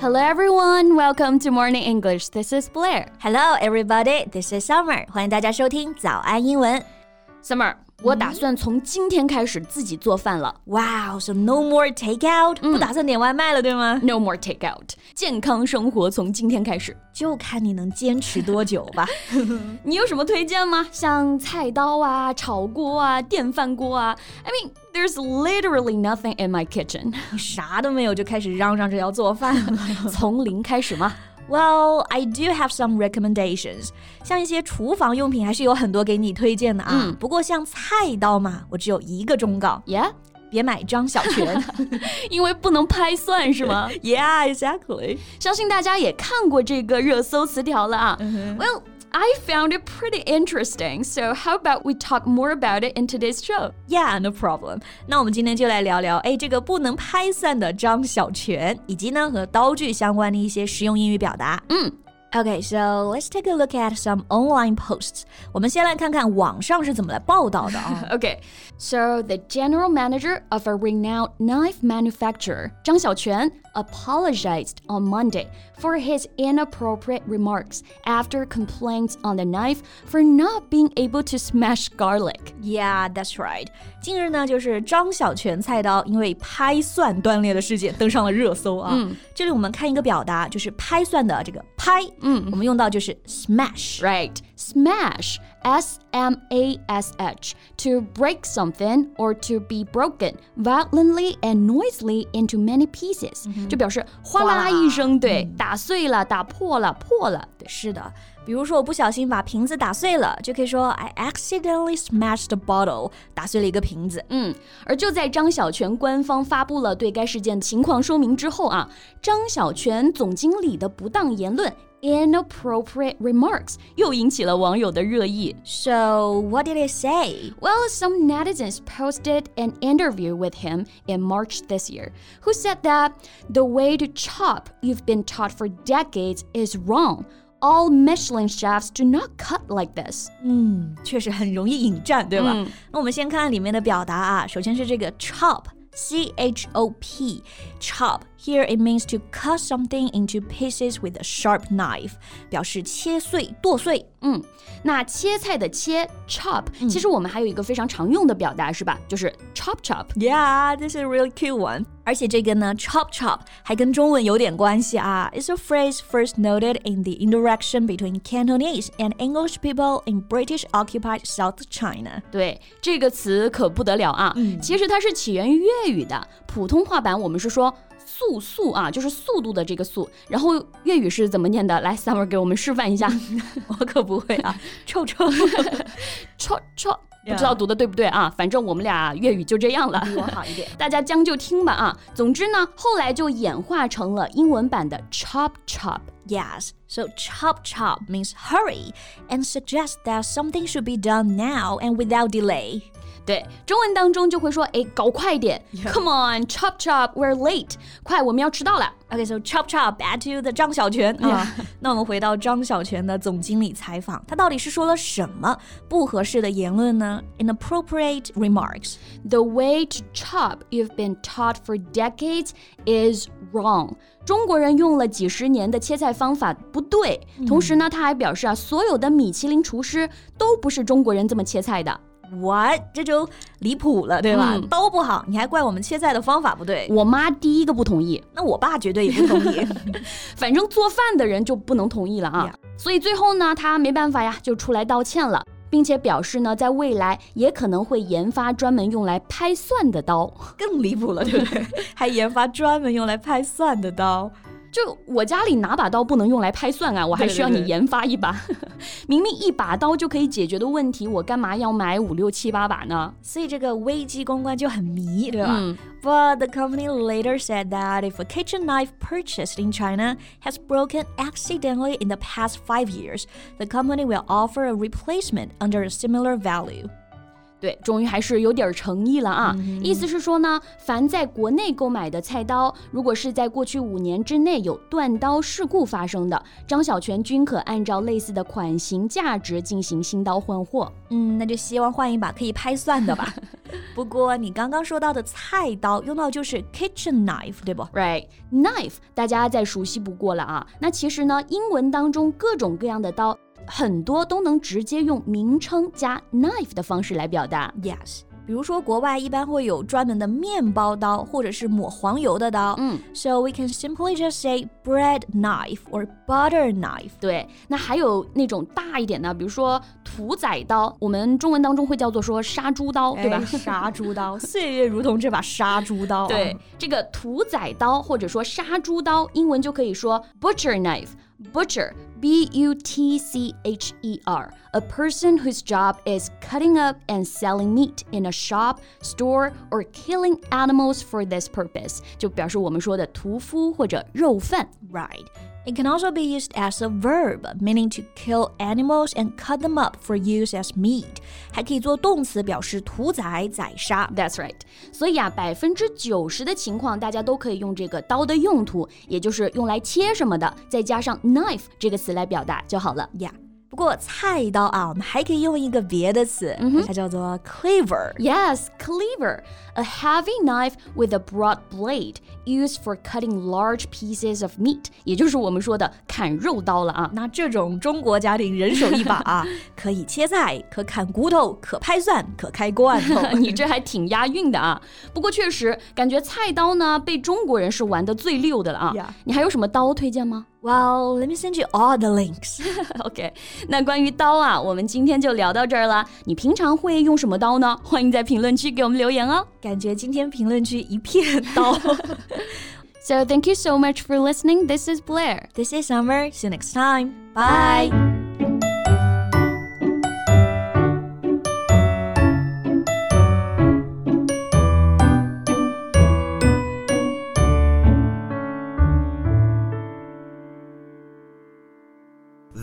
Hello everyone, welcome to Morning English. This is Blair. Hello, everybody. This is Summer. 欢迎大家收听早安英文。 Summer， 我打算从今天开始自己做饭了。Wow, so no more takeout，、不打算点外卖了，对吗？No more takeout，健康生活从今天开始。就看你能坚持多久吧。你有什么推荐吗？像菜刀啊、炒锅啊、电饭锅啊。I mean, there's literally nothing in my kitchen. 你啥都没有就开始嚷嚷着要做饭了。从零开始吗 Well, I do have some recommendations. 像一些厨房用品还是有很多给你推荐的啊。嗯不过像菜刀嘛，我只有一个忠告：？Yeah，别买张小泉。因为不能拍蒜是吗？yeah, exactly. 相信大家也看过这个热搜词条了啊。Well, I found it pretty interesting. So how about we talk more about it in today's show? Yeah, no problem. 那我们今天就来聊聊，哎，这个不能拍散的张小泉，以及呢和刀具相关的一些实用英语表达。嗯。 Okay, so let's take a look at some online posts. 我们先来看看网上是怎么来报道的啊。 Okay, so the general manager of a renowned knife manufacturer, Zhang Xiaoquan, apologized on Monday for his inappropriate remarks after complaints on the knife for not being able to smash garlic. Yeah, that's right. 近日呢，就是张小泉菜刀因为拍蒜断裂的事件登上了热搜啊。这里我们看一个表达，就是拍蒜的这个拍，嗯，我们用到就是 smash。Right. Smash. S M A S H. To break something or to be broken violently and noisily into many pieces. 就表示哗啦一声，对，打碎了，打破了，破了。对。是的，比如说我不小心把瓶子打碎了，就可以说 I accidentally smashed a bottle，打碎了一个瓶子。嗯，而就在张小泉官方发布了对该事件情况说明之后啊，张小泉总经理的不当言论 inappropriate remarks 又引起了网友的热议。 So what did it say? Well, some netizens posted an interview with him in March this year, who said that the way to chop you've been taught for decades is wrong. All Michelin chefs do not cut like this. 嗯，确实很容易引战，对吧？嗯那我们先看看里面的表达啊。首先是这个 chop。 C H O P, chop. Here it means to cut something into pieces with a sharp knife，表示切碎、剁碎。嗯，那切菜的切 chop，、其实我们还有一个非常常用的表达是吧？就是 chop chop。 Yeah, this is a really cute one. 而且这个呢，chop chop 还跟中文有点关系啊。It's a phrase first noted in the interaction between Cantonese and English people in British-occupied South China. 对，这个词可不得了啊！其实它是起源于粤语的，普通话版我们是说速速啊，就是速度的这个速。然后粤语是怎么念的？来，Summer 给我们示范一下。我可不会啊，臭臭。超超，不知道读的对不对啊？反正我们俩粤语就这样了。比我好一点。大家将就听吧啊！总之呢，后来就演化成了英文版的 chop chop。 Yes, so chop chop means hurry and suggests that something should be done now and without delay. 对，中文当中就会说，哎，搞快一点 Come on, chop chop, we're late，快，我们要迟到了。 Okay, so chop chop back to the 张小泉啊。那我们回到张小泉的总经理采访，他到底是说了什么不合适的言论呢？Inappropriate remarks. The way to chop you've been taught for decades is wrong. 中国人用了几十年的切菜方法不对，同时呢，他还表示啊，所有的米其林厨师都不是中国人这么切菜的。 What？这就离谱了，对吧？嗯都不好，你还怪我们切菜的方法不对？我妈第一个不同意，那我爸绝对也不同意。反正做饭的人就不能同意了啊。所以最后呢，他没办法呀，就出来道歉了，并且表示呢，在未来也可能会研发专门用来拍蒜的刀。更离谱了，对不对？还研发专门用来拍蒜的刀。就我家里哪把刀不能用来拍蒜啊？我还需要你研发一把。明明一把刀就可以解决的问题，我干嘛要买五六七八把呢？所以这个危机公关就很迷，对吧？嗯 But the company later said that if a kitchen knife purchased in China has broken accidentally in the past five years, the company will offer a replacement under a similar value. 对，终于还是有点诚意了啊！意思是说呢，凡在国内购买的菜刀，如果是在过去五年之内有断刀事故发生的，张小泉均可按照类似的款型、价值进行新刀换货。嗯，那就希望换一把可以拍蒜的吧。不过你刚刚说到的菜刀用到就是 kitchen knife，对不？Right，knife 大家再熟悉不过了啊。那其实呢，英文当中各种各样的刀，很多都能直接用名称加 knife 的方式来表达。Yes。比如说，国外一般会有专门的面包刀，或者是抹黄油的刀。嗯，So we can simply just say bread knife or butter knife。对，那还有那种大一点的，比如说屠宰刀，我们中文当中会叫做说杀猪刀，对吧？杀猪刀，岁月如同这把杀猪刀。对，这个屠宰刀或者说杀猪刀，英文就可以说 butcher knife。Butcher, B U T C H E R, a person whose job is cutting up and selling meat in a shop, store, or killing animals for this purpose. 就表示我们说的屠夫或者肉贩。Right. It can also be used as a verb, meaning to kill animals and cut them up for use as meat. 还可以做动词，表示屠宰、宰杀。That's right. 所以啊，百分之九十的情况，大家都可以用这个刀的用途，也就是用来切什么的，再加上 knife 这个词来表达就好了。Yeah. 不过菜刀啊，我们还可以用一个别的词，它叫做 cleaver。Yes, cleaver, a heavy knife with a broad blade used for cutting large pieces of meat，也就是我们说的砍肉刀了啊。那这种中国家庭人手一把啊，可以切菜，可砍骨头，可拍蒜，可开罐头。你这还挺押韵的啊。不过确实感觉菜刀呢，被中国人是玩的最溜的了啊。你还有什么刀推荐吗 ？Well, let me send you all the links. OK，那关于刀啊，我们今天就聊到这儿了。你平常会用什么刀呢？欢迎在评论区给我们留言哦。感觉今天评论区一片刀。so thank you so much for listening. This is Blair. This is Summer. See you next time. Bye. Bye.